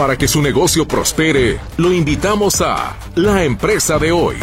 Para que su negocio prospere, lo invitamos a La Empresa de Hoy.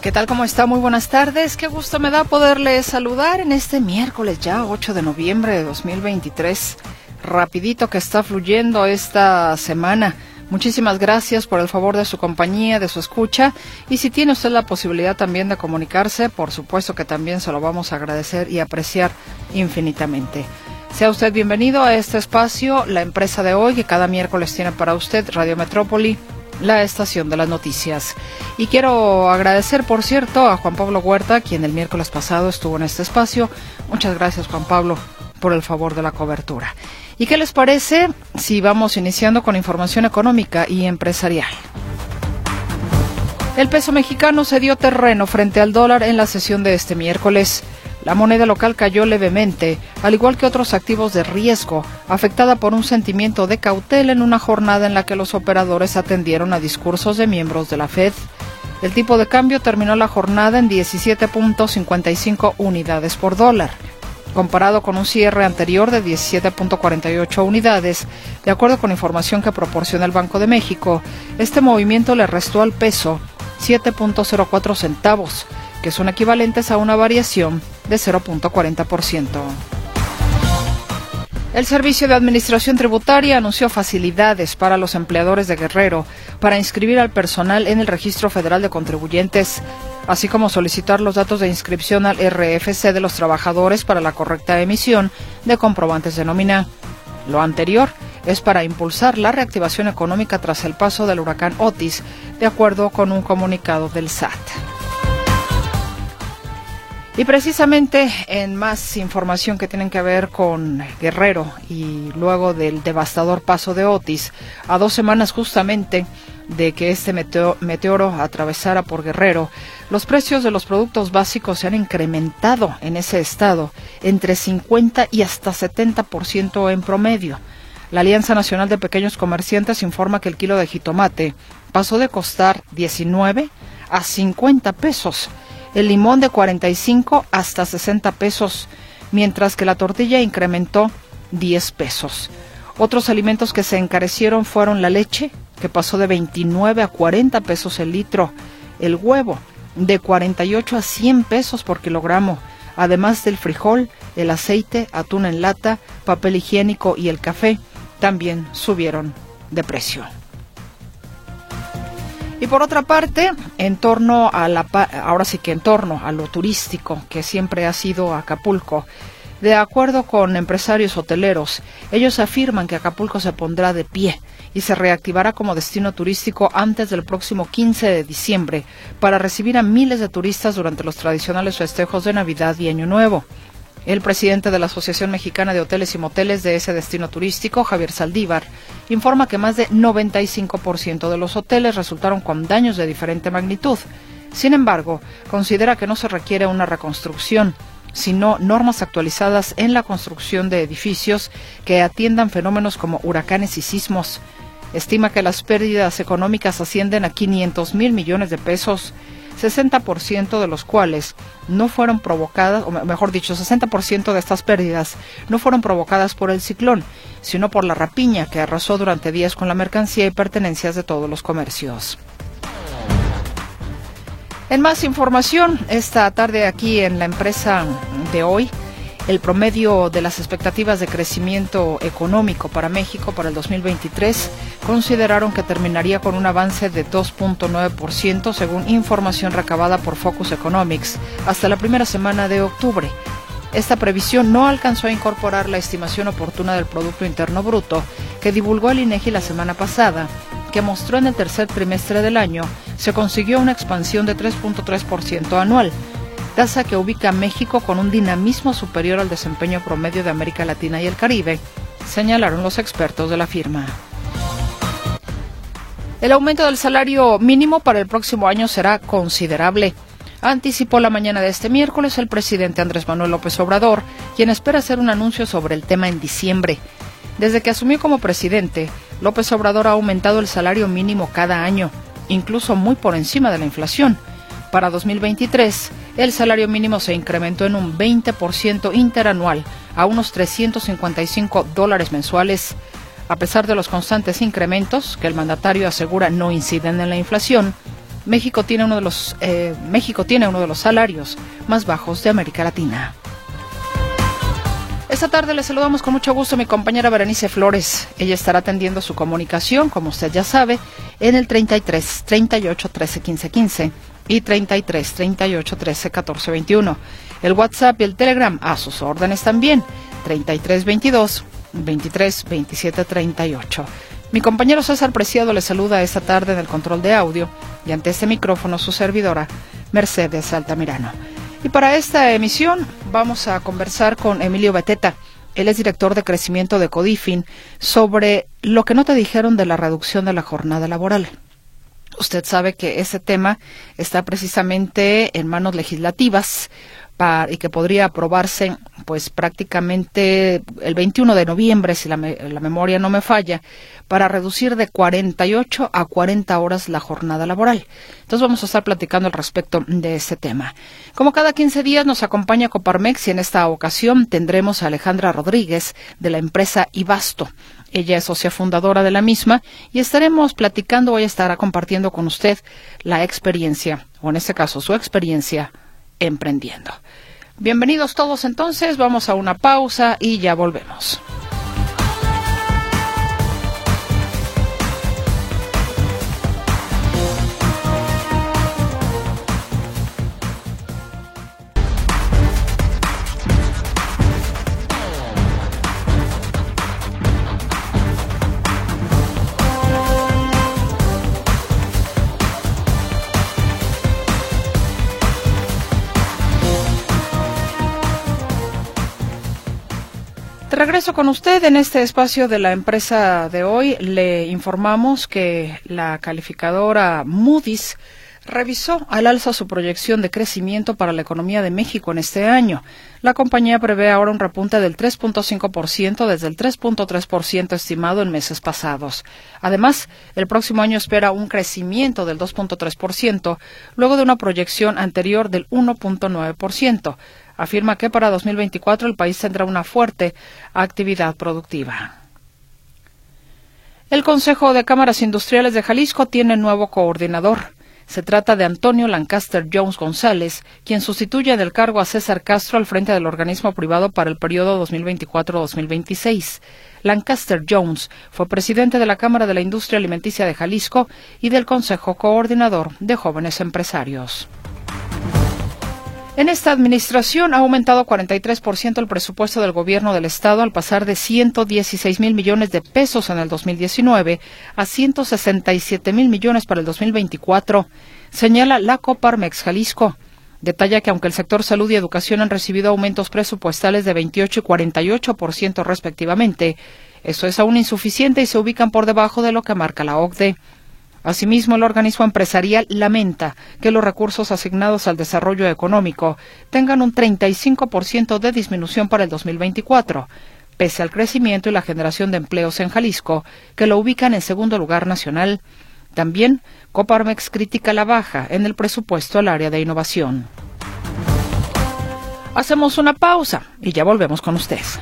¿Qué tal? ¿Cómo está? Muy buenas tardes. Qué gusto me da poderle saludar en este miércoles ya, 8 de noviembre de 2023. Rapidito que está fluyendo esta semana. Muchísimas gracias por el favor de su compañía, de su escucha. Y si tiene usted la posibilidad también de comunicarse, por supuesto que también se lo vamos a agradecer y apreciar infinitamente. Sea usted bienvenido a este espacio, la empresa de hoy, que cada miércoles tiene para usted Radio Metrópoli la estación de las noticias. Y quiero agradecer, por cierto, a Juan Pablo Huerta, quien el miércoles pasado estuvo en este espacio. Muchas gracias, Juan Pablo, por el favor de la cobertura. ¿Y qué les parece si vamos iniciando con información económica y empresarial? El peso mexicano se dio terreno frente al dólar en la sesión de este miércoles. La moneda local cayó levemente, al igual que otros activos de riesgo, afectada por un sentimiento de cautela en una jornada en la que los operadores atendieron a discursos de miembros de la Fed. El tipo de cambio terminó la jornada en 17.55 unidades por dólar, comparado con un cierre anterior de 17.48 unidades. De acuerdo con información que proporciona el Banco de México, este movimiento le restó al peso 7.04 centavos, que son equivalentes a una variación de 0.40%. El Servicio de Administración Tributaria anunció facilidades para los empleadores de Guerrero para inscribir al personal en el Registro Federal de Contribuyentes, así como solicitar los datos de inscripción al RFC de los trabajadores para la correcta emisión de comprobantes de nómina. Lo anterior es para impulsar la reactivación económica tras el paso del huracán Otis, de acuerdo con un comunicado del SAT. Y precisamente en más información que tienen que ver con Guerrero y luego del devastador paso de Otis, a dos semanas justamente de que este meteoro atravesara por Guerrero, los precios de los productos básicos se han incrementado en ese estado entre 50 y hasta 70% en promedio. La Alianza Nacional de Pequeños Comerciantes informa que el kilo de jitomate pasó de costar 19 a 50 pesos el limón de 45 hasta 60 pesos, mientras que la tortilla incrementó 10 pesos. Otros alimentos que se encarecieron fueron la leche, que pasó de 29 a 40 pesos el litro, el huevo, de 48 a 100 pesos por kilogramo, además del frijol, el aceite, atún en lata, papel higiénico y el café, también subieron de precio. Y por otra parte, en torno a la, ahora sí que en torno a lo turístico que siempre ha sido Acapulco, de acuerdo con empresarios hoteleros, ellos afirman que Acapulco se pondrá de pie y se reactivará como destino turístico antes del próximo 15 de diciembre para recibir a miles de turistas durante los tradicionales festejos de Navidad y Año Nuevo. El presidente de la Asociación Mexicana de Hoteles y Moteles de ese destino turístico, Javier Saldívar, informa que más de 95% de los hoteles resultaron con daños de diferente magnitud. Sin embargo, considera que no se requiere una reconstrucción, sino normas actualizadas en la construcción de edificios que atiendan fenómenos como huracanes y sismos. Estima que las pérdidas económicas ascienden a 500 mil millones de pesos 60% de los cuales no fueron provocadas, o mejor dicho, 60% de estas pérdidas no fueron provocadas por el ciclón, sino por la rapiña que arrasó durante días con la mercancía y pertenencias de todos los comercios. En más información, esta tarde aquí en la empresa de hoy, el promedio de las expectativas de crecimiento económico para México para el 2023 consideraron que terminaría con un avance de 2.9% según información recabada por Focus Economics hasta la primera semana de octubre. Esta previsión no alcanzó a incorporar la estimación oportuna del Producto Interno Bruto que divulgó el INEGI la semana pasada, que mostró en el tercer trimestre del año se consiguió una expansión de 3.3% anual, tasa que ubica a México con un dinamismo superior al desempeño promedio de América Latina y el Caribe, señalaron los expertos de la firma. El aumento del salario mínimo para el próximo año será considerable. Anticipó la mañana de este miércoles el presidente Andrés Manuel López Obrador, quien espera hacer un anuncio sobre el tema en diciembre. Desde que asumió como presidente, López Obrador ha aumentado el salario mínimo cada año, incluso muy por encima de la inflación. Para 2023, el salario mínimo se incrementó en un 20% interanual a unos 355 dólares mensuales. A pesar de los constantes incrementos que el mandatario asegura no inciden en la inflación, México tiene uno de los eh, México tiene uno de los salarios más bajos de América Latina. Esta tarde le saludamos con mucho gusto a mi compañera Berenice Flores. Ella estará atendiendo su comunicación, como usted ya sabe, en el 33 38 13 15 15 y 33 38 13 14 21. El WhatsApp y el Telegram a sus órdenes también. 33 22 23 27 38. Mi compañero César Preciado le saluda esta tarde en el control de audio y ante este micrófono su servidora Mercedes Altamirano. Y para esta emisión vamos a conversar con Emilio Beteta. Él es director de crecimiento de Codifin sobre lo que no te dijeron de la reducción de la jornada laboral. Usted sabe que ese tema está precisamente en manos legislativas y que podría aprobarse pues prácticamente el 21 de noviembre, si la, la, memoria no me falla, para reducir de 48 a 40 horas la jornada laboral. Entonces vamos a estar platicando al respecto de ese tema. Como cada 15 días nos acompaña Coparmex y en esta ocasión tendremos a Alejandra Rodríguez de la empresa Ibasto. Ella es socia fundadora de la misma y estaremos platicando, hoy estará compartiendo con usted la experiencia, o en este caso su experiencia emprendiendo. Bienvenidos todos entonces, vamos a una pausa y ya volvemos. Regreso con usted en este espacio de la empresa de hoy. Le informamos que la calificadora Moody's revisó al alza su proyección de crecimiento para la economía de México en este año. La compañía prevé ahora un repunte del 3.5% desde el 3.3% estimado en meses pasados. Además, el próximo año espera un crecimiento del 2.3%, luego de una proyección anterior del 1.9% afirma que para 2024 el país tendrá una fuerte actividad productiva. El Consejo de Cámaras Industriales de Jalisco tiene nuevo coordinador. Se trata de Antonio Lancaster Jones González, quien sustituye del cargo a César Castro al frente del organismo privado para el periodo 2024-2026. Lancaster Jones fue presidente de la Cámara de la Industria Alimenticia de Jalisco y del Consejo Coordinador de Jóvenes Empresarios. En esta administración ha aumentado 43% el presupuesto del gobierno del Estado al pasar de 116 mil millones de pesos en el 2019 a 167 mil millones para el 2024, señala la Coparmex Jalisco. Detalla que aunque el sector salud y educación han recibido aumentos presupuestales de 28 y 48% respectivamente, eso es aún insuficiente y se ubican por debajo de lo que marca la OCDE. Asimismo, el organismo empresarial lamenta que los recursos asignados al desarrollo económico tengan un 35% de disminución para el 2024, pese al crecimiento y la generación de empleos en Jalisco, que lo ubican en segundo lugar nacional. También, Coparmex critica la baja en el presupuesto al área de innovación. Hacemos una pausa y ya volvemos con ustedes.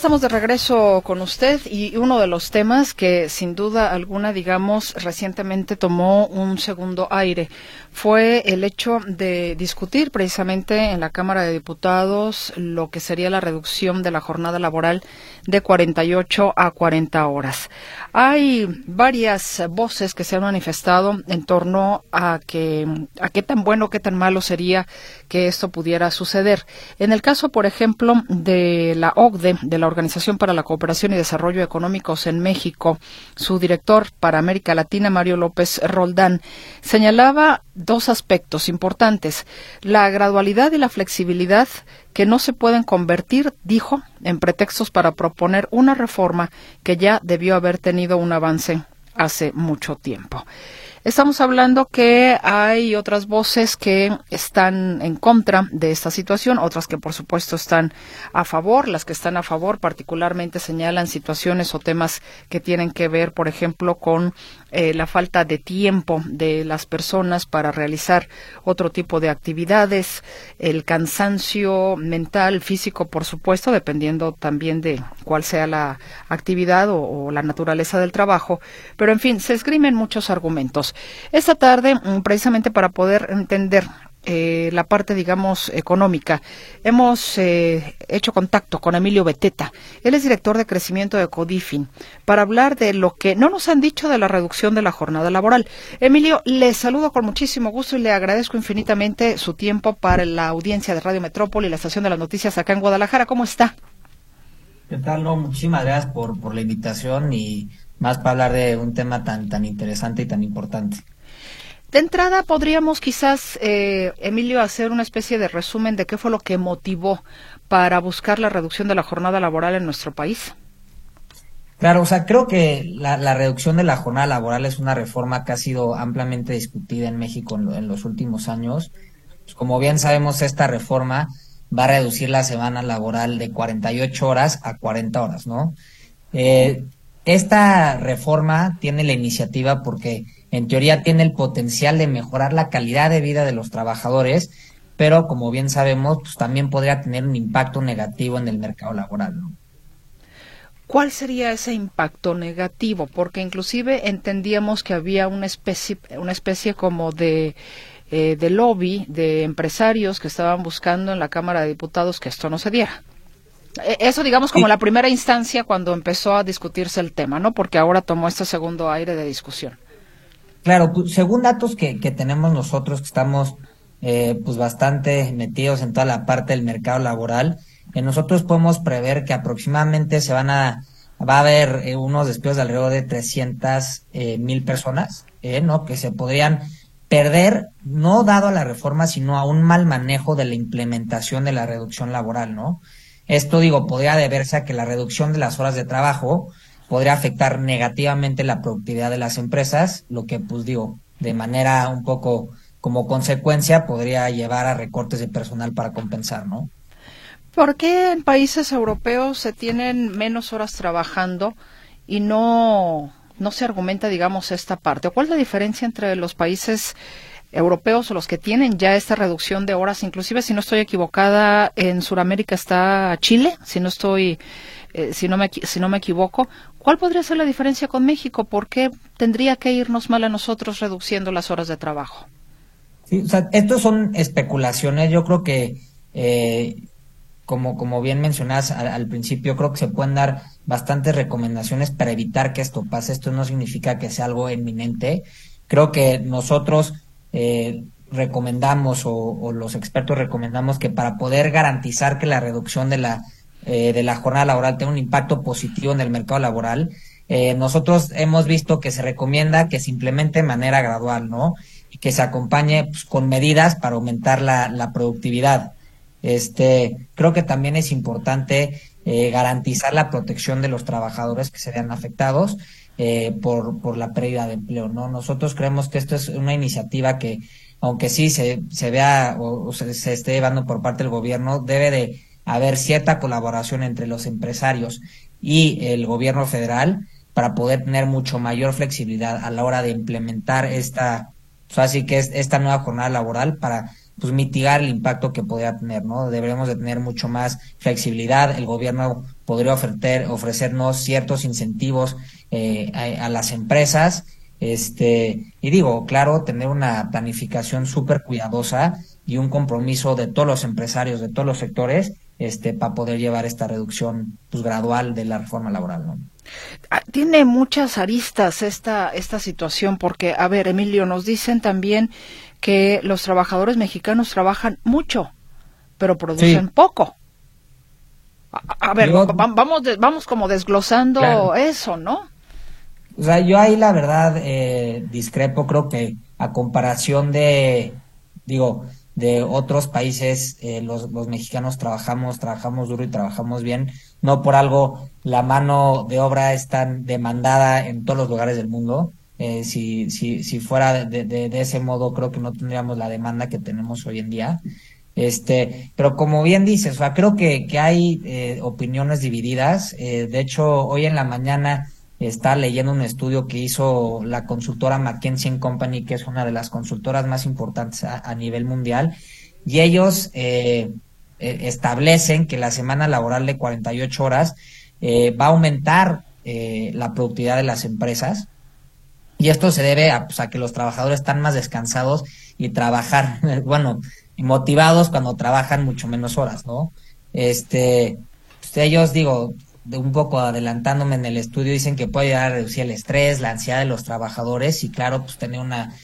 Estamos de regreso con usted y uno de los temas que sin duda alguna, digamos, recientemente tomó un segundo aire fue el hecho de discutir precisamente en la Cámara de Diputados lo que sería la reducción de la jornada laboral de 48 a 40 horas. Hay varias voces que se han manifestado en torno a que a qué tan bueno, qué tan malo sería que esto pudiera suceder. En el caso, por ejemplo, de la OCDE, de la Organización para la Cooperación y Desarrollo Económicos en México, su director para América Latina, Mario López Roldán, señalaba dos aspectos importantes. La gradualidad y la flexibilidad que no se pueden convertir, dijo, en pretextos para proponer una reforma que ya debió haber tenido un avance hace mucho tiempo. Estamos hablando que hay otras voces que están en contra de esta situación, otras que por supuesto están a favor. Las que están a favor particularmente señalan situaciones o temas que tienen que ver, por ejemplo, con eh, la falta de tiempo de las personas para realizar otro tipo de actividades, el cansancio mental, físico, por supuesto, dependiendo también de cuál sea la actividad o, o la naturaleza del trabajo. Pero, en fin, se esgrimen muchos argumentos. Esta tarde, mm, precisamente para poder entender eh, la parte, digamos, económica. Hemos eh, hecho contacto con Emilio Beteta. Él es director de crecimiento de Codifin para hablar de lo que no nos han dicho de la reducción de la jornada laboral. Emilio, le saludo con muchísimo gusto y le agradezco infinitamente su tiempo para la audiencia de Radio Metrópoli y la estación de las noticias acá en Guadalajara. ¿Cómo está? ¿Qué tal? No, muchísimas gracias por, por la invitación y más para hablar de un tema tan, tan interesante y tan importante. De entrada, podríamos quizás, eh, Emilio, hacer una especie de resumen de qué fue lo que motivó para buscar la reducción de la jornada laboral en nuestro país. Claro, o sea, creo que la, reducción de la jornada laboral es una reforma que ha sido ampliamente discutida en México en, los últimos años. Pues, como bien sabemos, esta reforma va a reducir la semana laboral de 48 horas a 40 horas, ¿no? Eh, esta reforma tiene la iniciativa porque en teoría tiene el potencial de mejorar la calidad de vida de los trabajadores, pero como bien sabemos, pues también podría tener un impacto negativo en el mercado laboral. ¿Cuál sería ese impacto negativo? Porque inclusive entendíamos que había una especie, una especie como eh, de lobby de empresarios que estaban buscando en la Cámara de Diputados que esto no se diera. E, eso, digamos, como la primera instancia cuando empezó a discutirse el tema, ¿no? Porque ahora tomó este segundo aire de discusión. Claro, pues, según datos que, que tenemos nosotros, que estamos eh, pues bastante metidos en toda la parte del mercado laboral, eh, nosotros podemos prever que aproximadamente se van a, va a haber eh, unos despidos de alrededor de 300 mil personas, ¿no? Que se podrían perder, no dado a la reforma, sino a un mal manejo de la implementación de la reducción laboral, ¿no? Esto, digo, podría deberse a que la reducción de las horas de trabajo podría afectar negativamente la productividad de las empresas, lo que, pues digo, de manera un poco como consecuencia podría llevar a recortes de personal para compensar, ¿no? ¿Por qué en países europeos se tienen menos horas trabajando y no, no se argumenta, digamos, esta parte? ¿Cuál es la diferencia entre los países europeos o los que tienen ya esta reducción de horas, inclusive si no estoy equivocada, en Sudamérica está Chile, si no estoy, eh, si no me si no me equivoco, ¿cuál podría ser la diferencia con México? ¿Por qué tendría que irnos mal a nosotros reduciendo las horas de trabajo? Sí, estos son especulaciones. Yo creo que, eh, como, como bien mencionas al, al, principio, creo que se pueden dar bastantes recomendaciones para evitar que esto pase. Esto no significa que sea algo inminente. Creo que nosotros eh, recomendamos o, los expertos recomendamos que para poder garantizar que la reducción de la, eh, de la jornada laboral tenga un impacto positivo en el mercado laboral, eh, nosotros hemos visto que se recomienda que se implemente de manera gradual, ¿no? Y que se acompañe pues, con medidas para aumentar la, la, productividad. Este, creo que también es importante eh, garantizar la protección de los trabajadores que se vean afectados eh, por, por la pérdida de empleo, ¿no? Nosotros creemos que esto es una iniciativa que, aunque sí se, se vea o, se, esté llevando por parte del gobierno, debe de haber cierta colaboración entre los empresarios y el gobierno federal para poder tener mucho mayor flexibilidad a la hora de implementar esta, pues así que es esta nueva jornada laboral para pues mitigar el impacto que podría tener, ¿no? Deberíamos de tener mucho más flexibilidad, el gobierno podría ofrecer, ofrecernos ciertos incentivos eh, a, las empresas. Este, y digo, claro, tener una planificación súper cuidadosa y un compromiso de todos los empresarios, de todos los sectores, este, para poder llevar esta reducción pues, gradual de la reforma laboral. ¿no? Ah, tiene muchas aristas esta, esta situación, porque, a ver, Emilio, nos dicen también que los trabajadores mexicanos trabajan mucho, pero producen poco. A, ver, vamos, vamos como desglosando eso, ¿no? O sea, yo ahí la verdad eh, discrepo, creo que a comparación de, digo, de otros países, eh, los, los mexicanos trabajamos, trabajamos duro y trabajamos bien. No por algo la mano de obra es tan demandada en todos los lugares del mundo. Eh, si, si, si fuera de, ese modo, creo que no tendríamos la demanda que tenemos hoy en día. Este, pero como bien dices, o sea, creo que, hay eh, opiniones divididas. Eh, de hecho, hoy en la mañana está leyendo un estudio que hizo la consultora McKinsey Company, que es una de las consultoras más importantes a, nivel mundial, y ellos eh, eh, establecen que la semana laboral de 48 horas eh, va a aumentar la productividad de las empresas. Y esto se debe a, pues, a, que los trabajadores están más descansados y trabajar, bueno, motivados cuando trabajan mucho menos horas, ¿no? Este, pues, ellos, digo, de un poco adelantándome en el estudio, dicen que puede ayudar a reducir el estrés, la ansiedad de los trabajadores y claro, pues tener una,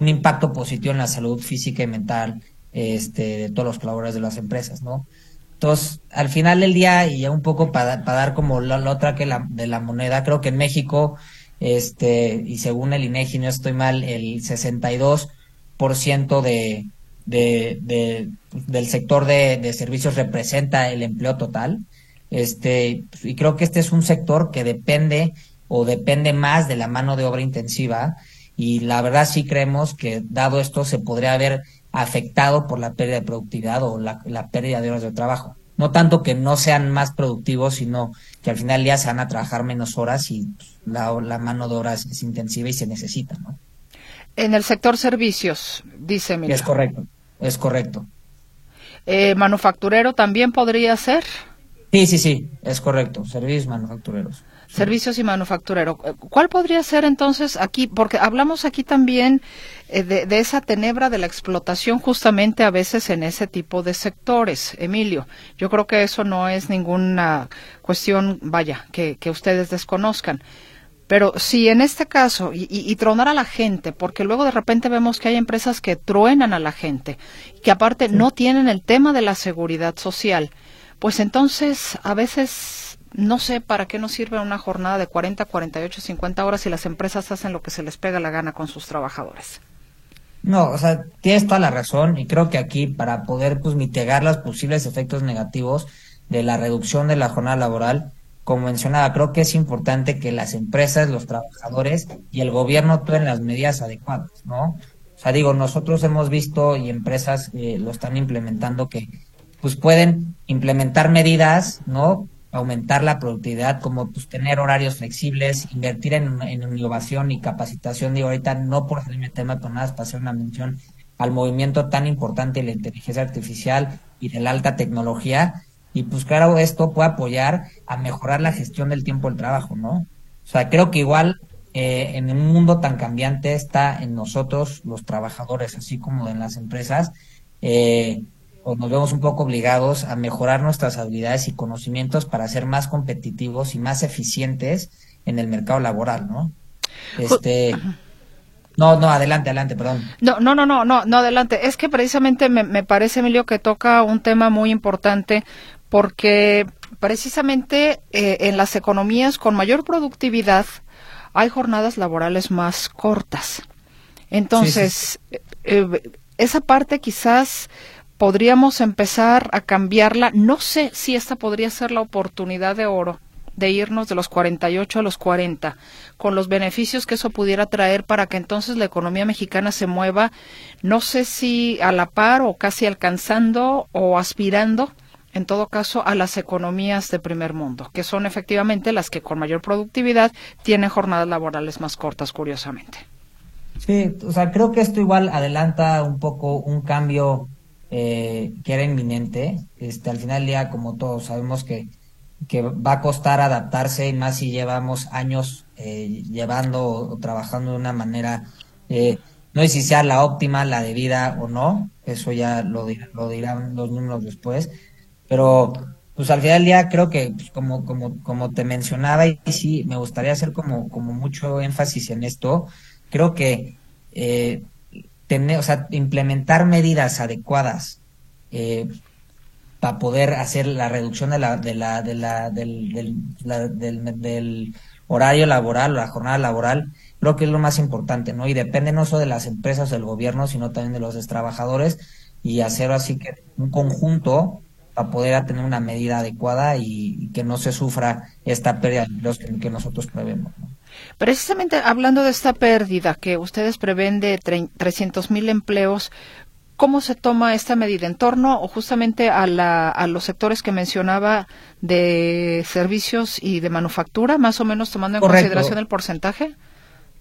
un impacto positivo en la salud física y mental este, de todos los colaboradores de las empresas, ¿no? Entonces, al final del día, y ya un poco para dar como la, otra que la, de la moneda, creo que en México, este, y según el INEGI, no estoy mal, el 62% de, de, de, del sector de, de servicios representa el empleo total. Este, y creo que este es un sector que depende o depende más de la mano de obra intensiva y la verdad sí creemos que dado esto se podría haber afectado por la pérdida de productividad o la, pérdida de horas de trabajo. No tanto que no sean más productivos, sino que al final ya se van a trabajar menos horas y la, la mano de obra es, intensiva y se necesita, ¿no? En el sector servicios, dice mi. Es correcto, es correcto. Eh, ¿Manufacturero también podría ser? Sí, sí, sí, es correcto. Servicios manufactureros. Servicios y manufacturero. ¿Cuál podría ser entonces aquí? Porque hablamos aquí también eh, de, esa tenebra de la explotación justamente a veces en ese tipo de sectores. Emilio, yo creo que eso no es ninguna cuestión, vaya, que, ustedes desconozcan. Pero si en este caso, y, tronar a la gente, porque luego de repente vemos que hay empresas que truenan a la gente, que aparte no tienen el tema de la seguridad social, pues entonces a veces no sé para qué nos sirve una jornada de 40, 48, 50 horas si las empresas hacen lo que se les pega la gana con sus trabajadores. No, o sea, tienes toda la razón y creo que aquí para poder pues mitigar los posibles efectos negativos de la reducción de la jornada laboral, como mencionaba, creo que es importante que las empresas, los trabajadores y el gobierno tomen las medidas adecuadas, ¿no? O sea, digo, nosotros hemos visto y empresas eh, lo están implementando que pues pueden implementar medidas, ¿no? Aumentar la productividad, como pues tener horarios flexibles, invertir en, innovación y capacitación. Digo, ahorita no por salirme tema, pero nada, para hacer una mención al movimiento tan importante de la inteligencia artificial y de la alta tecnología. Y pues claro, esto puede apoyar a mejorar la gestión del tiempo del trabajo, ¿no? O sea, creo que igual eh, en un mundo tan cambiante está en nosotros, los trabajadores, así como en las empresas, eh, o nos vemos un poco obligados a mejorar nuestras habilidades y conocimientos para ser más competitivos y más eficientes en el mercado laboral, ¿no? Este, no, no, adelante, adelante, perdón. No, no, no, no, no, no adelante. Es que precisamente me, me parece, Emilio, que toca un tema muy importante porque precisamente eh, en las economías con mayor productividad hay jornadas laborales más cortas. Entonces, eh, eh, esa parte quizás podríamos empezar a cambiarla. No sé si esta podría ser la oportunidad de oro de irnos de los 48 a los 40, con los beneficios que eso pudiera traer para que entonces la economía mexicana se mueva, no sé si a la par o casi alcanzando o aspirando, en todo caso, a las economías de primer mundo, que son efectivamente las que con mayor productividad tienen jornadas laborales más cortas, curiosamente. Sí, o sea, creo que esto igual adelanta un poco un cambio eh, que era inminente. Este, al final del día, como todos sabemos que, que va a costar adaptarse y más si llevamos años eh, llevando o, trabajando de una manera, eh, no sé si sea la óptima, la debida o no, eso ya lo, lo dirán los números después, pero pues al final del día creo que pues, como, como, como te mencionaba y sí, me gustaría hacer como, como mucho énfasis en esto, creo que tener, o sea, implementar medidas adecuadas, eh, para poder hacer la reducción de la, de la, de la, del, del, horario laboral o la jornada laboral, creo que es lo más importante, ¿no? Y depende no solo de las empresas del gobierno, sino también de los trabajadores y hacer así que un conjunto para poder tener una medida adecuada y, que no se sufra esta pérdida de empleos que, nosotros prevemos. Precisamente hablando de esta pérdida que ustedes prevén de 300 mil empleos, ¿Cómo se toma esta medida en torno o justamente a, la, a los sectores que mencionaba de servicios y de manufactura, más o menos tomando en consideración el porcentaje?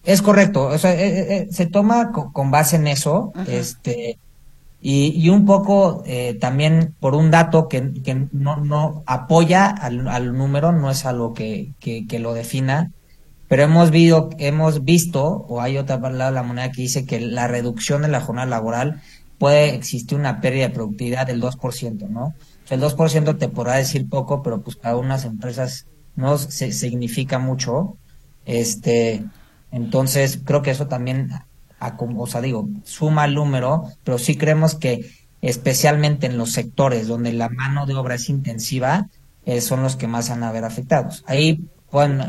Es correcto, o sea, eh, eh, eh, se toma con, base en eso, este, y, un poco también por un dato que, que no, no apoya al, número, no es algo que, que, que lo defina, pero hemos, visto, hemos visto, o hay otra palabra de la moneda que dice que la reducción de la jornada laboral puede existir una pérdida de productividad del 2%, ¿no? O sea, el 2% te podrá decir poco, pero pues para unas empresas no se, significa mucho. Este, entonces, creo que eso también, o sea, digo, suma el número, pero sí creemos que especialmente en los sectores donde la mano de obra es intensiva, eh, son los que más van a ver afectados. Ahí pueden eh,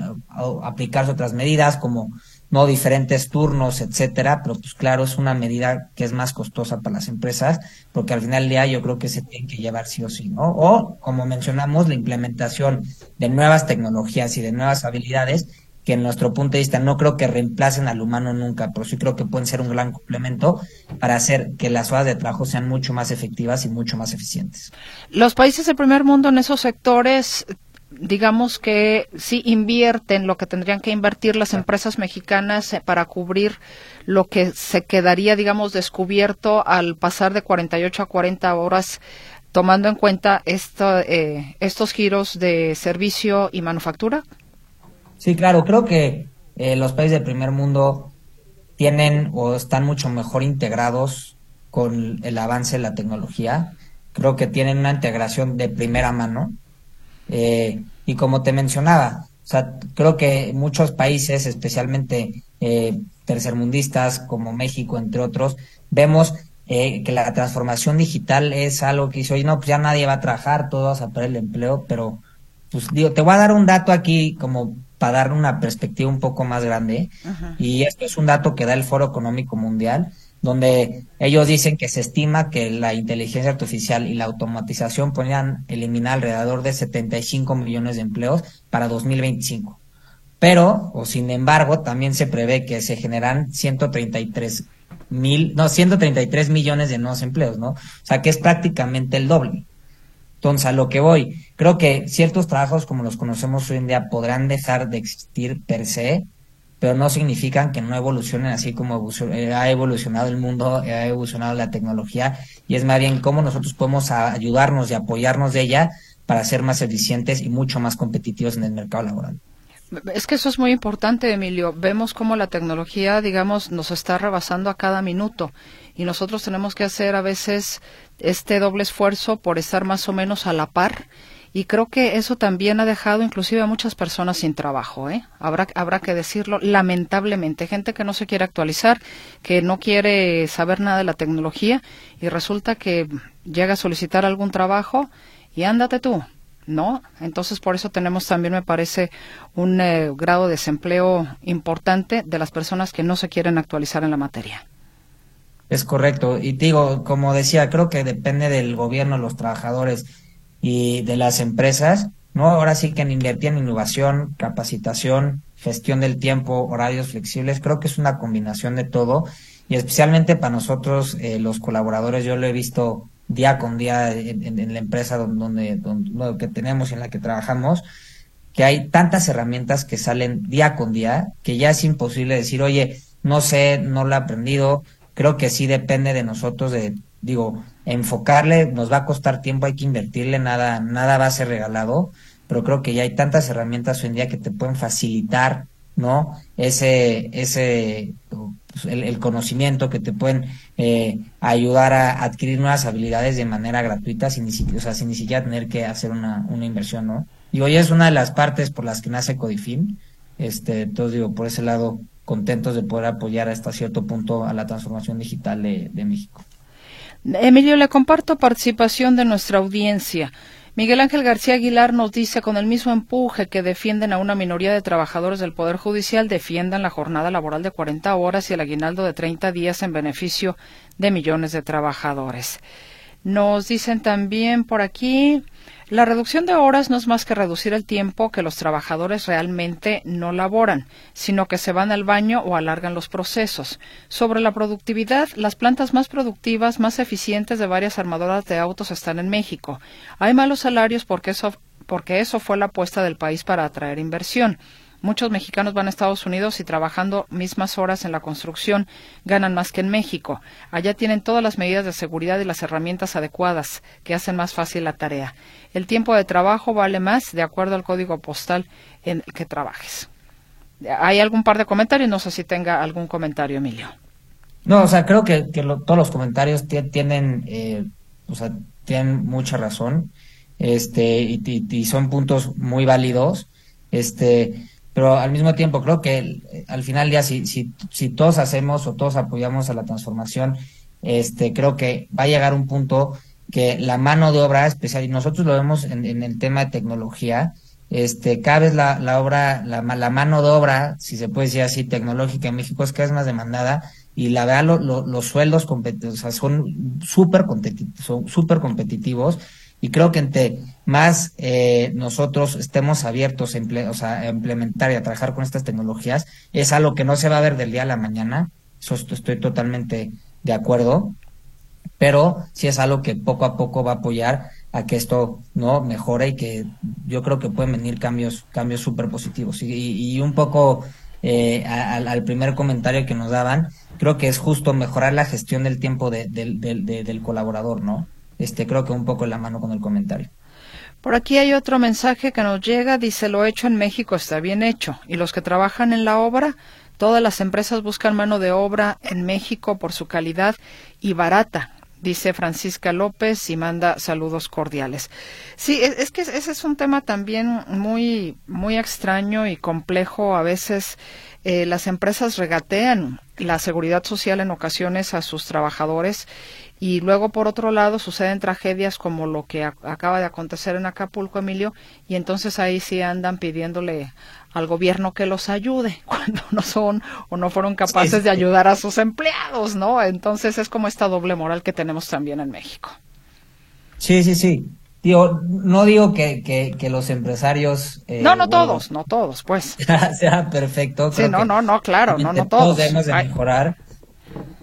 aplicarse otras medidas como no diferentes turnos, etcétera, pero pues claro, es una medida que es más costosa para las empresas, porque al final del día yo creo que se tiene que llevar sí o sí, ¿no? O, como mencionamos, la implementación de nuevas tecnologías y de nuevas habilidades que en nuestro punto de vista no creo que reemplacen al humano nunca, pero sí creo que pueden ser un gran complemento para hacer que las horas de trabajo sean mucho más efectivas y mucho más eficientes. Los países del primer mundo en esos sectores digamos que sí invierten lo que tendrían que invertir las empresas mexicanas eh, para cubrir lo que se quedaría, digamos, descubierto al pasar de 48 a 40 horas, tomando en cuenta eh, estos giros de servicio y manufactura? Sí, claro, creo que eh, los países del primer mundo tienen o están mucho mejor integrados con el avance de la tecnología. Creo que tienen una integración de primera mano eh, y como te mencionaba, o sea, creo que muchos países, especialmente eh, tercermundistas como México, entre otros, vemos eh, que la transformación digital es algo que dice, oye, no, pues ya nadie va a trabajar, todos vas a perder el empleo, pero, pues digo, te voy a dar un dato aquí como para dar una perspectiva un poco más grande, y esto es un dato que da el Foro Económico Mundial, donde ellos dicen que se estima que la inteligencia artificial y la automatización podrían eliminar alrededor de 75 millones de empleos para 2025. Pero, o sin embargo, también se prevé que se generan 133 mil, no, 133 millones de nuevos empleos, ¿no? O sea, que es prácticamente el doble. Entonces, a lo que voy, creo que ciertos trabajos como los conocemos hoy en día podrán dejar de existir per se, pero no significan que no evolucionen así como eh, ha evolucionado el mundo, ha evolucionado la tecnología, y es más bien cómo nosotros podemos ayudarnos y apoyarnos de ella para ser más eficientes y mucho más competitivos en el mercado laboral. Es que eso es muy importante, Emilio. Vemos cómo la tecnología, digamos, nos está rebasando a cada minuto y nosotros tenemos que hacer a veces este doble esfuerzo por estar más o menos a la par y creo que eso también ha dejado inclusive a muchas personas sin trabajo, ¿eh? Habrá, habrá que decirlo, lamentablemente, gente que no se quiere actualizar, que no quiere saber nada de la tecnología y resulta que llega a solicitar algún trabajo y ándate tú, ¿no? Entonces, por eso tenemos también, me parece, un eh, grado de desempleo importante de las personas que no se quieren actualizar en la materia. Es correcto. Y digo, como decía, creo que depende del gobierno, los trabajadores y de las empresas, ¿no? Ahora sí que invertir en innovación, capacitación, gestión del tiempo, horarios flexibles, creo que es una combinación de todo y especialmente para nosotros eh, los colaboradores, yo lo he visto día con día en, la empresa donde, donde, que tenemos y en la que trabajamos, que hay tantas herramientas que salen día con día que ya es imposible decir, oye, no sé, no lo he aprendido, creo que sí depende de nosotros de digo, enfocarle nos va a costar tiempo, hay que invertirle, nada, nada va a ser regalado, pero creo que ya hay tantas herramientas hoy en día que te pueden facilitar, ¿no? Ese, ese, pues, el, conocimiento, que te pueden eh, ayudar a adquirir nuevas habilidades de manera gratuita sin ni o sea, sin ni siquiera tener que hacer una, una inversión, ¿no? Y hoy es una de las partes por las que nace Codifin, este, entonces digo, por ese lado, contentos de poder apoyar hasta cierto punto a la transformación digital de México. Emilio, le comparto participación de nuestra audiencia. Miguel Ángel García Aguilar nos dice, con el mismo empuje que defienden a una minoría de trabajadores del Poder Judicial, defiendan la jornada laboral de 40 horas y el aguinaldo de 30 días en beneficio de millones de trabajadores. Nos dicen también por aquí, la reducción de horas no es más que reducir el tiempo que los trabajadores realmente no laboran, sino que se van al baño o alargan los procesos. Sobre la productividad, las plantas más productivas, más eficientes de varias armadoras de autos están en México. Hay malos salarios porque eso, porque eso fue la apuesta del país para atraer inversión. Muchos mexicanos van a Estados Unidos y trabajando mismas horas en la construcción ganan más que en México. Allá tienen todas las medidas de seguridad y las herramientas adecuadas que hacen más fácil la tarea. El tiempo de trabajo vale más de acuerdo al código postal en el que trabajes. Hay algún par de comentarios, no sé si tenga algún comentario, Emilio. No, o sea, creo que, todos los comentarios tienen, eh, o sea, tienen mucha razón, este, y, y, son puntos muy válidos. Este, pero al mismo tiempo creo que al final ya si, si, si todos hacemos o todos apoyamos a la transformación, este, creo que va a llegar un punto que la mano de obra especial, y nosotros lo vemos en, el tema de tecnología, este, cada vez la, la obra, la, la, mano de obra, si se puede decir así, tecnológica en México es cada vez más demandada y la verdad los sueldos o sea, son súper son súper competitivos y creo que entre más eh, nosotros estemos abiertos a, implementar y a trabajar con estas tecnologías, es algo que no se va a ver del día a la mañana. Eso estoy totalmente de acuerdo. Pero sí es algo que poco a poco va a apoyar a que esto no mejore y que yo creo que pueden venir cambios cambios súper positivos. Y, y, un poco eh, al, primer comentario que nos daban, creo que es justo mejorar la gestión del tiempo de, del colaborador, ¿no? Este, creo que un poco en la mano con el comentario. Por aquí hay otro mensaje que nos llega, dice lo hecho en México está bien hecho y los que trabajan en la obra, todas las empresas buscan mano de obra en México por su calidad y barata, dice Francisca López y manda saludos cordiales. Sí, es, que ese es un tema también muy muy extraño y complejo. A veces eh, las empresas regatean la seguridad social en ocasiones a sus trabajadores y luego, por otro lado, suceden tragedias como lo que acaba de acontecer en Acapulco, Emilio, y entonces ahí sí andan pidiéndole al gobierno que los ayude cuando no son o no fueron capaces de ayudar a sus empleados, ¿no? Entonces es como esta doble moral que tenemos también en México. Sí, sí, sí. Digo, no digo que, que, los empresarios... Eh, no, no todos, no todos, pues. sea perfecto. Sí, no, no, no, claro, no, no todos. Todos debemos de mejorar.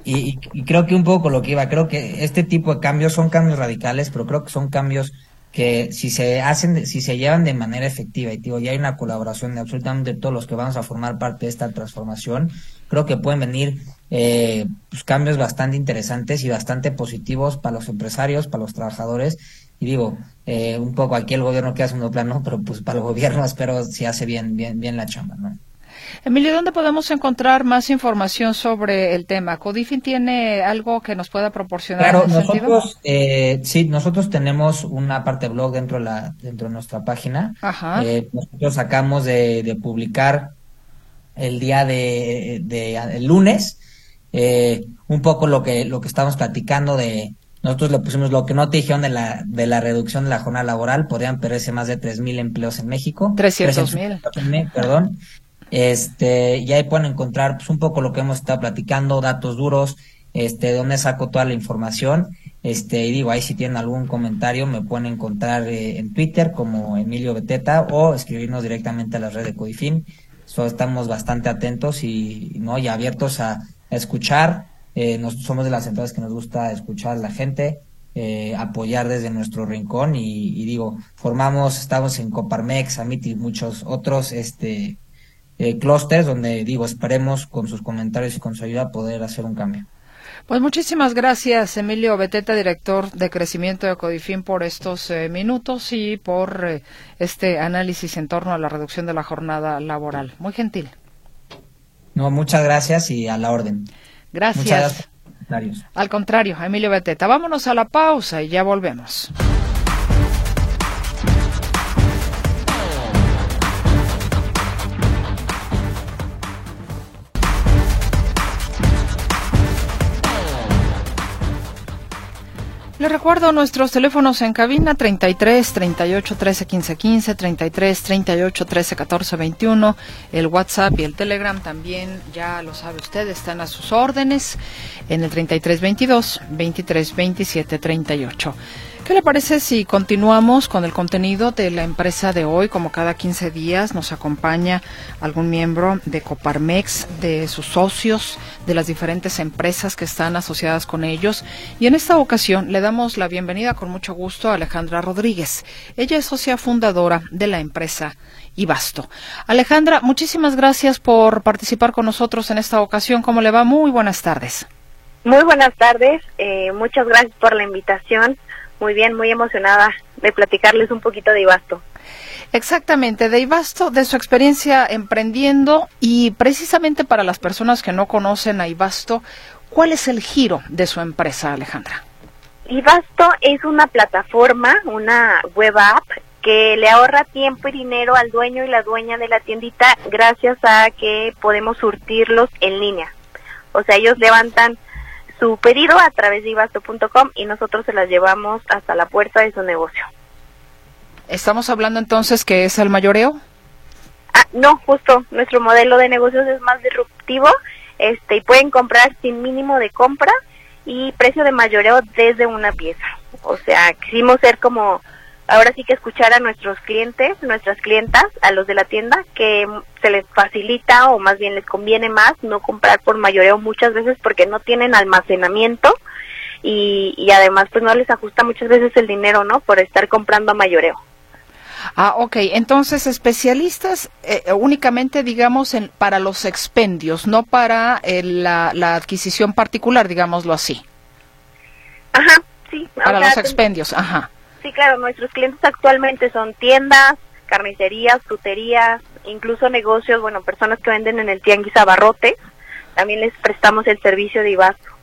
Y, creo que un poco lo que iba, creo que este tipo de cambios son cambios radicales, pero creo que son cambios que si se hacen, si se llevan de manera efectiva, y digo, ya hay una colaboración de absolutamente todos los que vamos a formar parte de esta transformación, creo que pueden venir eh, pues, cambios bastante interesantes y bastante positivos para los empresarios, para los trabajadores, y digo, eh, un poco aquí el gobierno queda segundo plano, pero pues para el gobierno espero si hace bien, bien, bien la chamba, ¿no? Emilio, ¿dónde podemos encontrar más información sobre el tema? ¿Codifin tiene algo que nos pueda proporcionar? Claro, nosotros, eh, sí, nosotros tenemos una parte blog dentro de, la, dentro de nuestra página. Ajá. Eh, nosotros sacamos de, publicar el día de, el lunes eh, un poco lo que lo que estamos platicando de nosotros le pusimos lo que no te dijeron de la, de la reducción de la jornada laboral, podrían perderse más de 3.000 empleos en México. 300.000. Perdón. Este, y ahí pueden encontrar pues, un poco lo que hemos estado platicando, datos duros, este, donde saco toda la información. Este, y digo, ahí si tienen algún comentario me pueden encontrar eh, en Twitter como Emilio Beteta o escribirnos directamente a la red de Codifin. So, estamos bastante atentos y, ¿no? y abiertos a, escuchar. Eh, somos de las empresas que nos gusta escuchar a la gente, eh, apoyar desde nuestro rincón y, y, digo, formamos, estamos en Coparmex, Amit y muchos otros, este, eh, clusters donde digo, esperemos con sus comentarios y con su ayuda poder hacer un cambio. Pues muchísimas gracias, Emilio Beteta, director de crecimiento de Codifin, por estos eh, minutos y por eh, este análisis en torno a la reducción de la jornada laboral. Muy gentil. No, muchas gracias y a la orden. Gracias. Muchas gracias. Al contrario, Emilio Beteta. Vámonos a la pausa y ya volvemos. Les recuerdo nuestros teléfonos en cabina 33 38 13 15 15, 33 38 13 14 21, el WhatsApp y el Telegram también, ya lo sabe usted, están a sus órdenes en el 33 22 23 27 38. ¿Qué le parece si continuamos con el contenido de la empresa de hoy? Como cada 15 días nos acompaña algún miembro de Coparmex, de sus socios, de las diferentes empresas que están asociadas con ellos. Y en esta ocasión le damos la bienvenida con mucho gusto a Alejandra Rodríguez. Ella es socia fundadora de la empresa Ibasto. Alejandra, muchísimas gracias por participar con nosotros en esta ocasión. ¿Cómo le va? Muy buenas tardes. Muy buenas tardes. Eh, muchas gracias por la invitación muy bien, muy emocionada de platicarles un poquito de Ibasto. Exactamente, de Ibasto, de su experiencia emprendiendo y precisamente para las personas que no conocen a Ibasto, ¿cuál es el giro de su empresa, Alejandra? Ibasto es una plataforma, una web app que le ahorra tiempo y dinero al dueño y la dueña de la tiendita gracias a que podemos surtirlos en línea. O sea, ellos levantan su pedido a través de ibasto.com y nosotros se las llevamos hasta la puerta de su negocio. ¿Estamos hablando entonces que es el mayoreo? Ah, no, justo, nuestro modelo de negocios es más disruptivo este, y pueden comprar sin mínimo de compra y precio de mayoreo desde una pieza. O sea, quisimos ser como ahora sí que escuchar a nuestros clientes, nuestras clientas, a los de la tienda, que se les facilita o más bien les conviene más no comprar por mayoreo muchas veces porque no tienen almacenamiento y, y además pues no les ajusta muchas veces el dinero, ¿no? Por estar comprando a mayoreo. Ah, ok. Entonces, especialistas eh, únicamente, digamos, en, para los expendios, no para eh, la, la, adquisición particular, digámoslo así. Ajá, sí. Para los expendios, ajá. Sí, claro, nuestros clientes actualmente son tiendas, carnicerías, fruterías, incluso negocios, bueno, personas que venden en el tianguis abarrote. También les prestamos el servicio de Ibasto.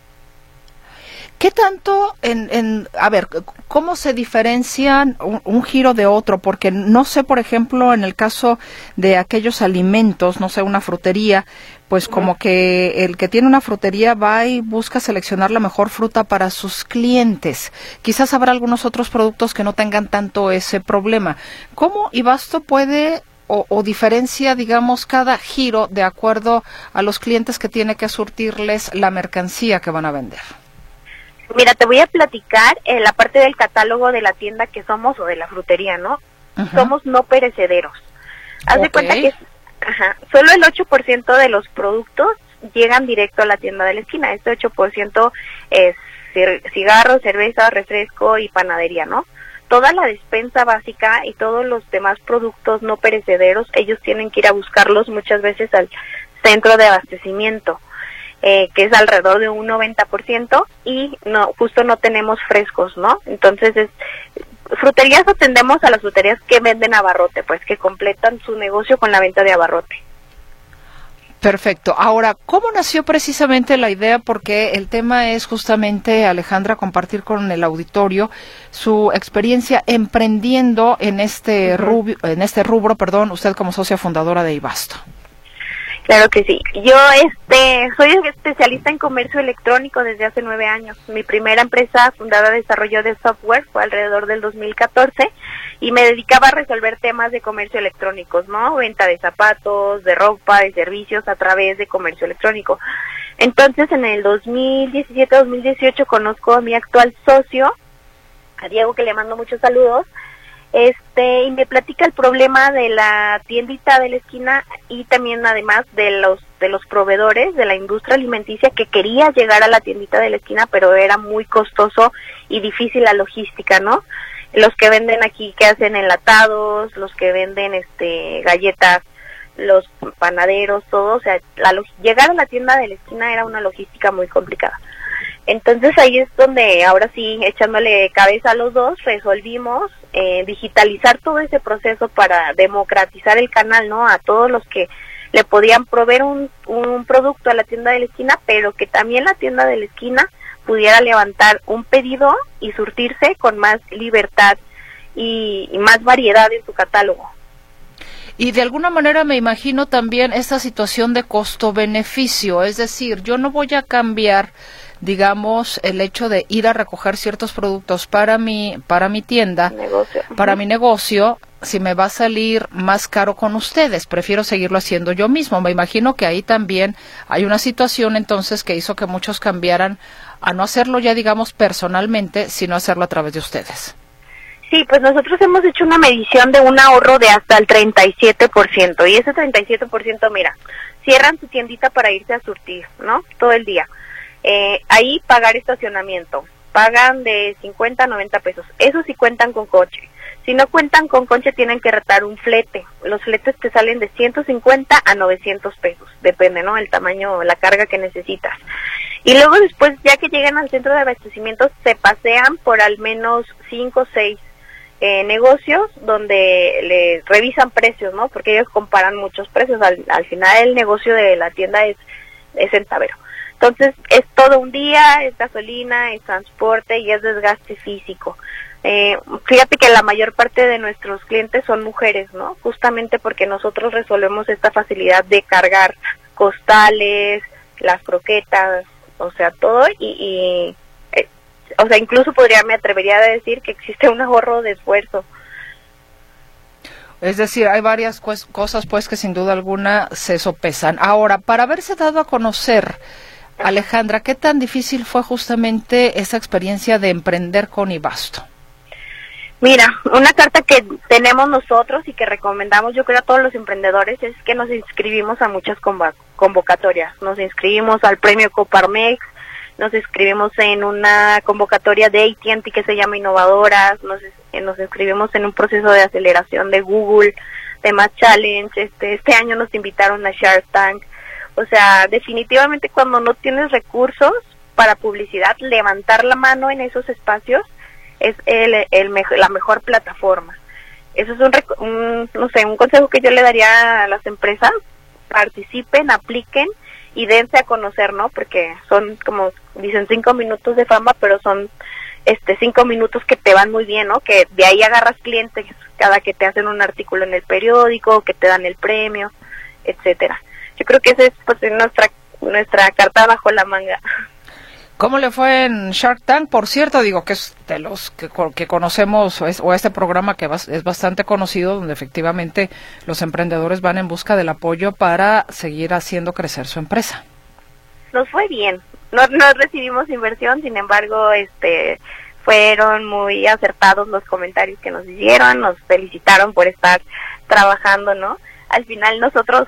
¿Qué tanto, en, en, a ver, cómo se diferencian un, un, giro de otro? Porque no sé, por ejemplo, en el caso de aquellos alimentos, no sé, una frutería, pues como que el que tiene una frutería va y busca seleccionar la mejor fruta para sus clientes. Quizás habrá algunos otros productos que no tengan tanto ese problema. ¿Cómo Ibasto puede o, o, diferencia, digamos, cada giro de acuerdo a los clientes que tiene que surtirles la mercancía que van a vender? Mira, te voy a platicar en la parte del catálogo de la tienda que somos o de la frutería, ¿no? Uh -huh. Somos no perecederos. Haz okay. de cuenta que ajá, solo el 8% de los productos llegan directo a la tienda de la esquina. Este 8% es cigarro, cerveza, refresco y panadería, ¿no? Toda la despensa básica y todos los demás productos no perecederos, ellos tienen que ir a buscarlos muchas veces al centro de abastecimiento eh, que es alrededor de un 90% y no justo no tenemos frescos, ¿no? Entonces es fruterías atendemos a las fruterías que venden abarrote, pues que completan su negocio con la venta de abarrote. Perfecto. Ahora, ¿cómo nació precisamente la idea? Porque el tema es justamente, Alejandra, compartir con el auditorio su experiencia emprendiendo en este, rubio, en este rubro, perdón, usted como socia fundadora de Ibasto. Claro que sí. Yo este soy especialista en comercio electrónico desde hace nueve años. Mi primera empresa fundada de desarrollo de software fue alrededor del 2014 y me dedicaba a resolver temas de comercio electrónicos, ¿no? Venta de zapatos, de ropa, de servicios a través de comercio electrónico. Entonces, en el 2017-2018 conozco a mi actual socio, a Diego, que le mando muchos saludos este y me platica el problema de la tiendita de la esquina y también además de los de los proveedores de la industria alimenticia que quería llegar a la tiendita de la esquina pero era muy costoso y difícil la logística no los que venden aquí que hacen enlatados los que venden este galletas los panaderos todo o sea la, llegar a la tienda de la esquina era una logística muy complicada entonces ahí es donde ahora sí, echándole cabeza a los dos, resolvimos eh, digitalizar todo ese proceso para democratizar el canal, ¿no? A todos los que le podían proveer un, un producto a la tienda de la esquina, pero que también la tienda de la esquina pudiera levantar un pedido y surtirse con más libertad y, y más variedad en su catálogo. Y de alguna manera me imagino también esta situación de costo-beneficio, es decir, yo no voy a cambiar digamos, el hecho de ir a recoger ciertos productos para mi, para mi tienda, para mi negocio, si me va a salir más caro con ustedes. Prefiero seguirlo haciendo yo mismo. Me imagino que ahí también hay una situación entonces que hizo que muchos cambiaran a no hacerlo ya, digamos, personalmente, sino hacerlo a través de ustedes. Sí, pues nosotros hemos hecho una medición de un ahorro de hasta el 37%. Y ese 37%, mira, cierran su tiendita para irse a surtir, ¿no? Todo el día. Eh, ahí pagar estacionamiento. Pagan de 50 a 90 pesos. Eso sí cuentan con coche. Si no cuentan con coche, tienen que retar un flete. Los fletes te salen de 150 a 900 pesos. Depende, ¿no? El tamaño, la carga que necesitas. Y luego después, ya que llegan al centro de abastecimiento, se pasean por al menos 5 o 6 eh, negocios donde le revisan precios, ¿no? Porque ellos comparan muchos precios. Al, al final el negocio de la tienda es, es centavero. Entonces es todo un día, es gasolina, es transporte y es desgaste físico. Eh, fíjate que la mayor parte de nuestros clientes son mujeres, ¿no? Justamente porque nosotros resolvemos esta facilidad de cargar costales, las croquetas, o sea, todo y, eh, o sea, incluso podría, me atrevería a decir que existe un ahorro de esfuerzo. Es decir, hay varias cosas pues que sin duda alguna se sopesan. Ahora, para haberse dado a conocer, Alejandra, ¿qué tan difícil fue justamente esa experiencia de emprender con Ibasto? Mira, una carta que tenemos nosotros y que recomendamos yo creo a todos los emprendedores es que nos inscribimos a muchas convocatorias. Nos inscribimos al premio Coparmex, nos inscribimos en una convocatoria de AT&T que se llama Innovadoras, nos, eh, nos inscribimos en un proceso de aceleración de Google, de Más Challenge, este, este año nos invitaron a Shark Tank. O sea, definitivamente cuando no tienes recursos para publicidad, levantar la mano en esos espacios es el, el la mejor plataforma. Eso es un, no sé, un consejo que yo le daría a las empresas, participen, apliquen y dense a conocer, ¿no? Porque son como dicen cinco minutos de fama, pero son este cinco minutos que te van muy bien, ¿no? Que de ahí agarras clientes cada que te hacen un artículo en el periódico, que te dan el premio, etcétera. Yo creo que esa es pues nuestra nuestra carta bajo la manga. ¿Cómo le fue en Shark Tank? Por cierto, digo que es de los que, que conocemos o, este programa que es bastante conocido, donde efectivamente los emprendedores van en busca del apoyo para seguir haciendo crecer su empresa. Nos fue bien. No, no recibimos inversión, sin embargo, este fueron muy acertados los comentarios que nos hicieron, nos felicitaron por estar trabajando, ¿no? Al final nosotros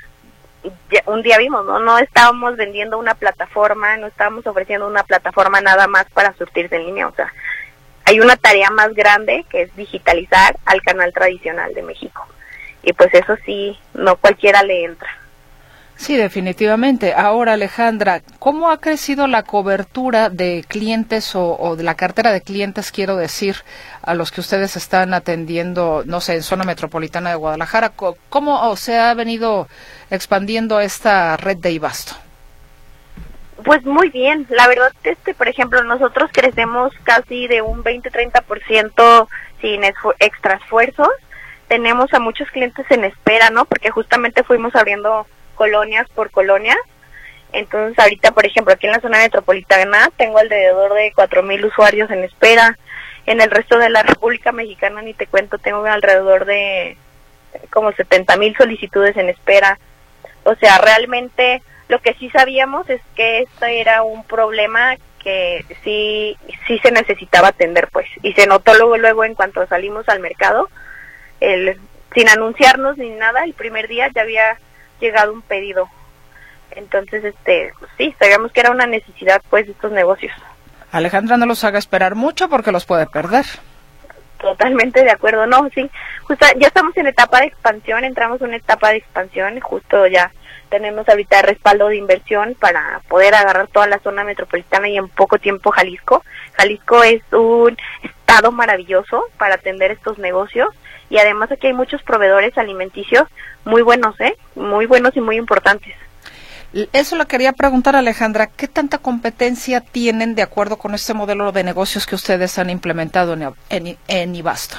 un día vimos, ¿no? No estábamos vendiendo una plataforma, no estábamos ofreciendo una plataforma nada más para surtirse en línea, o sea, hay una tarea más grande que es digitalizar al canal tradicional de México. Y pues eso sí, no cualquiera le entra. Sí, definitivamente. Ahora, Alejandra, ¿cómo ha crecido la cobertura de clientes o, de la cartera de clientes, quiero decir, a los que ustedes están atendiendo, no sé, en zona metropolitana de Guadalajara? ¿Cómo se ha venido expandiendo esta red de Ibasto? Pues muy bien, la verdad, este, por ejemplo, nosotros crecemos casi de un 20-30% sin extra esfuerzos. Tenemos a muchos clientes en espera, ¿no? Porque justamente fuimos abriendo colonias por colonias. Entonces, ahorita, por ejemplo, aquí en la zona metropolitana tengo alrededor de 4.000 usuarios en espera. En el resto de la República Mexicana, ni te cuento, tengo alrededor de como 70.000 solicitudes en espera. O sea, realmente lo que sí sabíamos es que esto era un problema que sí sí se necesitaba atender, pues. Y se notó luego luego en cuanto salimos al mercado, el sin anunciarnos ni nada, el primer día ya había llegado un pedido. Entonces, este, sí, sabíamos que era una necesidad, pues, de estos negocios. Alejandra, no los haga esperar mucho porque los puede perder. Totalmente de acuerdo, no, sí, justo ya estamos en etapa de expansión, entramos en una etapa de expansión, justo ya tenemos ahorita respaldo de inversión para poder agarrar toda la zona metropolitana y en poco tiempo Jalisco. Jalisco es un estado maravilloso para atender estos negocios y además aquí hay muchos proveedores alimenticios muy buenos, ¿eh? Muy buenos y muy importantes. Eso lo quería preguntar, Alejandra. ¿Qué tanta competencia tienen de acuerdo con este modelo de negocios que ustedes han implementado en, en, en Ibasto?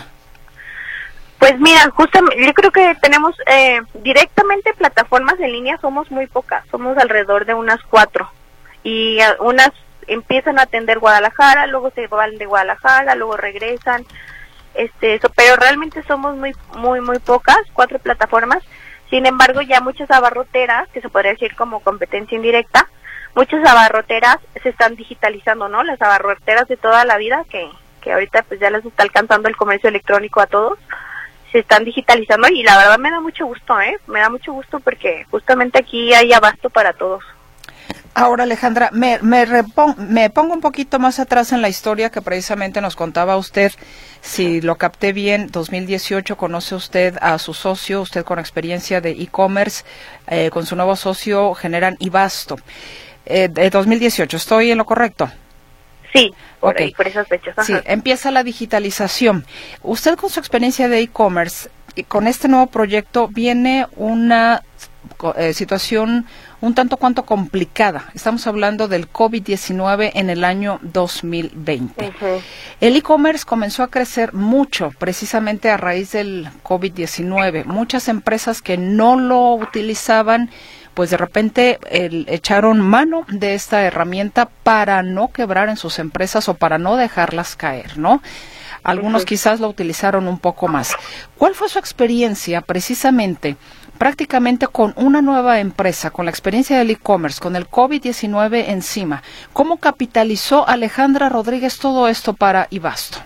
Pues mira, justamente yo creo que tenemos eh, directamente plataformas en línea, somos muy pocas, somos alrededor de unas cuatro y unas empiezan a atender Guadalajara, luego se van de Guadalajara, luego regresan, este, eso, pero realmente somos muy, muy, muy pocas, cuatro plataformas. Sin embargo, ya muchas abarroteras, que se podría decir como competencia indirecta, muchas abarroteras se están digitalizando, ¿no? Las abarroteras de toda la vida, que, que ahorita pues ya les está alcanzando el comercio electrónico a todos, se están digitalizando y la verdad me da mucho gusto, ¿eh? Me da mucho gusto porque justamente aquí hay abasto para todos. Ahora, Alejandra, me, me, me, pongo un poquito más atrás en la historia que precisamente nos contaba usted. Si lo capté bien, 2018 conoce usted a su socio, usted con experiencia de e-commerce, eh, con su nuevo socio generan Ibasto. Eh, de 2018, ¿estoy en lo correcto? Sí, por, por esas fechas. Sí, empieza la digitalización. Usted con su experiencia de e-commerce, con este nuevo proyecto viene una eh, situación un tanto cuanto complicada. Estamos hablando del COVID-19 en el año 2020. El e-commerce comenzó a crecer mucho precisamente a raíz del COVID-19. Muchas empresas que no lo utilizaban pues de repente echaron mano de esta herramienta para no quebrar en sus empresas o para no dejarlas caer, ¿no? Algunos quizás lo utilizaron un poco más. ¿Cuál fue su experiencia precisamente prácticamente con una nueva empresa, con la experiencia del e-commerce, con el COVID-19 encima. ¿Cómo capitalizó Alejandra Rodríguez todo esto para Ibasto?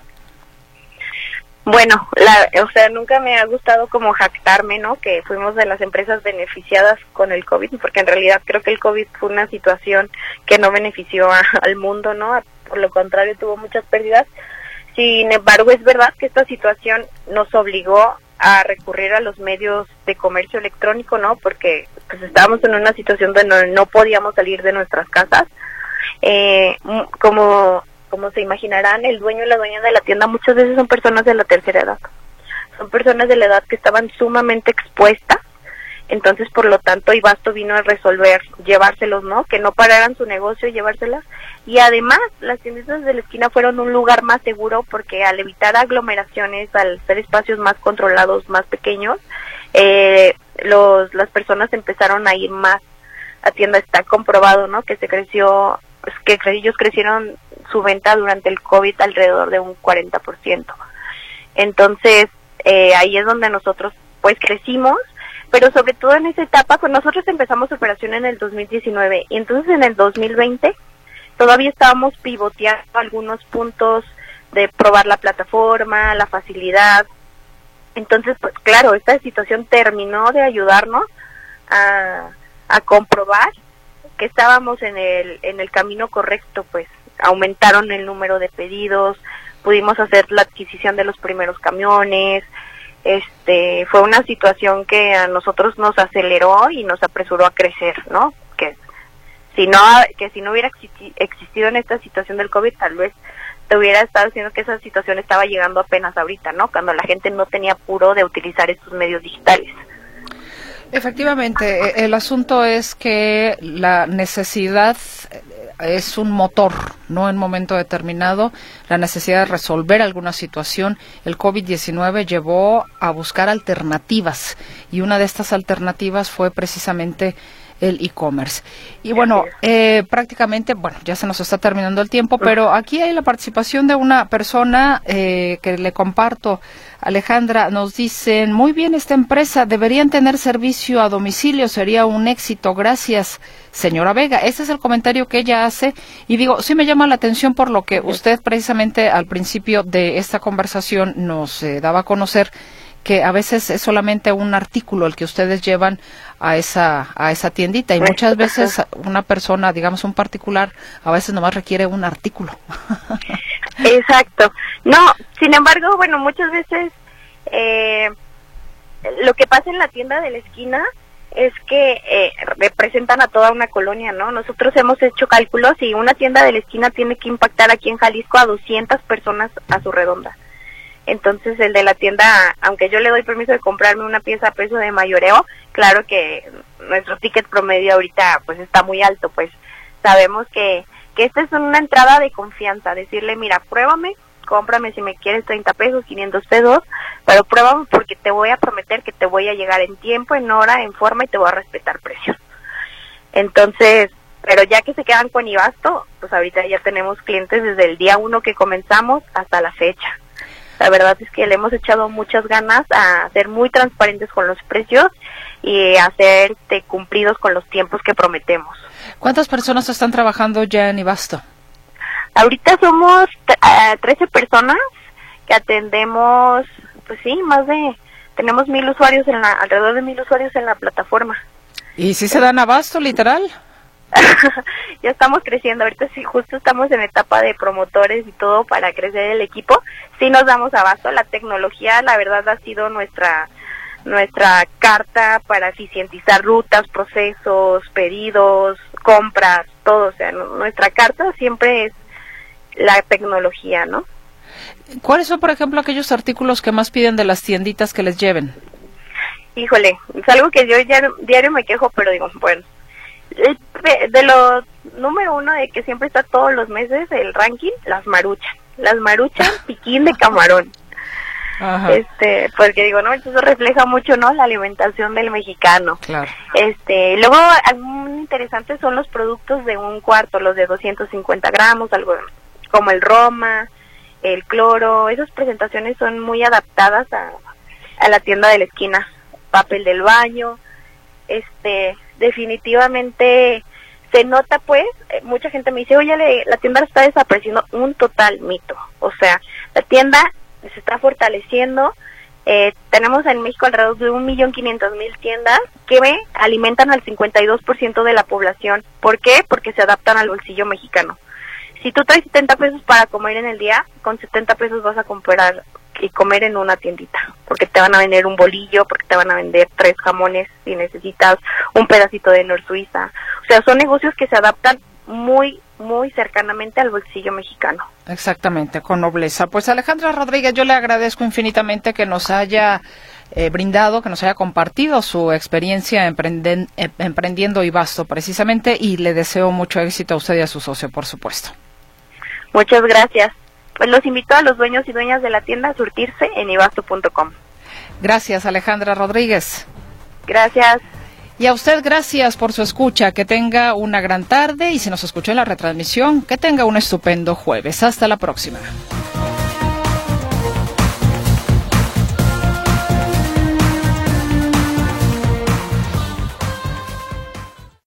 Bueno, la, o sea, nunca me ha gustado como jactarme, ¿no? Que fuimos de las empresas beneficiadas con el COVID, porque en realidad creo que el COVID fue una situación que no benefició al mundo, ¿no? Por lo contrario, tuvo muchas pérdidas. Sin embargo, es verdad que esta situación nos obligó a recurrir a los medios de comercio electrónico, ¿no? Porque pues estábamos en una situación donde no, podíamos salir de nuestras casas. Eh, como, como se imaginarán, el dueño y la dueña de la tienda muchas veces son personas de la tercera edad. Son personas de la edad que estaban sumamente expuestas entonces, por lo tanto, Ibasto vino a resolver llevárselos, ¿no? Que no pararan su negocio y llevárselas. Y además, las tiendas de la esquina fueron un lugar más seguro porque al evitar aglomeraciones, al ser espacios más controlados, más pequeños, eh, los, las personas empezaron a ir más a tienda. Está comprobado, ¿no? Que se creció, pues, que ellos crecieron su venta durante el COVID alrededor de un 40%. Entonces, eh, ahí es donde nosotros, pues, crecimos pero sobre todo en esa etapa, con nosotros empezamos operación en el 2019 y entonces en el 2020 todavía estábamos pivoteando algunos puntos de probar la plataforma, la facilidad. Entonces, pues claro, esta situación terminó de ayudarnos a, a comprobar que estábamos en el, en el camino correcto, pues aumentaron el número de pedidos, pudimos hacer la adquisición de los primeros camiones, este fue una situación que a nosotros nos aceleró y nos apresuró a crecer, ¿no? Que si no que si no hubiera existido en esta situación del COVID, tal vez te hubiera estado diciendo que esa situación estaba llegando apenas ahorita, ¿no? Cuando la gente no tenía apuro de utilizar estos medios digitales. Efectivamente, e, el asunto es que la necesidad es un motor, no en momento determinado, la necesidad de resolver alguna situación. El COVID-19 llevó a buscar alternativas y una de estas alternativas fue precisamente el e-commerce. Y bueno, eh, prácticamente, bueno, ya se nos está terminando el tiempo, pero aquí hay la participación de una persona eh, que le comparto. Alejandra, nos dicen, muy bien esta empresa, deberían tener servicio a domicilio, sería un éxito, gracias, señora Vega. Ese es el comentario que ella hace y digo, sí me llama la atención por lo que usted precisamente al principio de esta conversación nos eh, daba a conocer que a veces es solamente un artículo el que ustedes llevan a esa a esa tiendita y muchas veces una persona, digamos un particular, a veces nomás requiere un artículo. Exacto. No, sin embargo, bueno, muchas veces eh, lo que pasa en la tienda de la esquina es que eh, representan a toda una colonia, ¿no? Nosotros hemos hecho cálculos y una tienda de la esquina tiene que impactar aquí en Jalisco a 200 personas a su redonda. Entonces el de la tienda, aunque yo le doy permiso de comprarme una pieza a precio de mayoreo, claro que nuestro ticket promedio ahorita pues está muy alto, pues sabemos que, que esta es una entrada de confianza, decirle, mira, pruébame, cómprame si me quieres 30 pesos, 500 pesos, pero pruébame porque te voy a prometer que te voy a llegar en tiempo, en hora, en forma y te voy a respetar precios. Entonces, Pero ya que se quedan con Ibasto, pues ahorita ya tenemos clientes desde el día uno que comenzamos hasta la fecha. La verdad es que le hemos echado muchas ganas a ser muy transparentes con los precios y a ser este, cumplidos con los tiempos que prometemos. ¿Cuántas personas están trabajando ya en Ibasto? Ahorita somos 13 personas que atendemos, pues sí, más de, tenemos mil usuarios en la, alrededor de mil usuarios en la plataforma. ¿Y si se dan abasto, literal? ya estamos creciendo, ahorita sí, justo estamos en etapa de promotores y todo para crecer el equipo. Sí nos damos abasto, la tecnología la verdad ha sido nuestra nuestra carta para eficientizar rutas, procesos, pedidos, compras, todo, o sea, nuestra carta siempre es la tecnología, ¿no? ¿Cuáles son, por ejemplo, aquellos artículos que más piden de las tienditas que les lleven? Híjole, es algo que yo diario, diario me quejo, pero digo, bueno, de lo número uno de que siempre está todos los meses el ranking, las maruchas. Las maruchas, piquín de camarón. Este, porque digo, no, eso refleja mucho, ¿no? La alimentación del mexicano. Claro. Este, luego, muy interesantes son los productos de un cuarto, los de 250 gramos, algo como el Roma, el cloro. Esas presentaciones son muy adaptadas a, a la tienda de la esquina. Papel del baño, este, definitivamente se nota pues, eh, mucha gente me dice, oye, la tienda está desapareciendo, un total mito. O sea, la tienda se está fortaleciendo. Eh, tenemos en México alrededor de un millón quinientos mil tiendas que alimentan al 52% de la población. ¿Por qué? Porque se adaptan al bolsillo mexicano. Si tú traes 70 pesos para comer en el día, con 70 pesos vas a comprar y comer en una tiendita, porque te van a vender un bolillo, porque te van a vender tres jamones si necesitas un pedacito de Nor Suiza. O sea, son negocios que se adaptan muy, muy cercanamente al bolsillo mexicano. Exactamente, con nobleza. Pues Alejandra Rodríguez, yo le agradezco infinitamente que nos haya eh, brindado, que nos haya compartido su experiencia emprenden, eh, emprendiendo Ibasto precisamente y le deseo mucho éxito a usted y a su socio, por supuesto. Muchas gracias pues los invito a los dueños y dueñas de la tienda a surtirse en ibasto.com. Gracias, Alejandra Rodríguez. Gracias. Y a usted gracias por su escucha, que tenga una gran tarde y si nos escuchó en la retransmisión, que tenga un estupendo jueves. Hasta la próxima.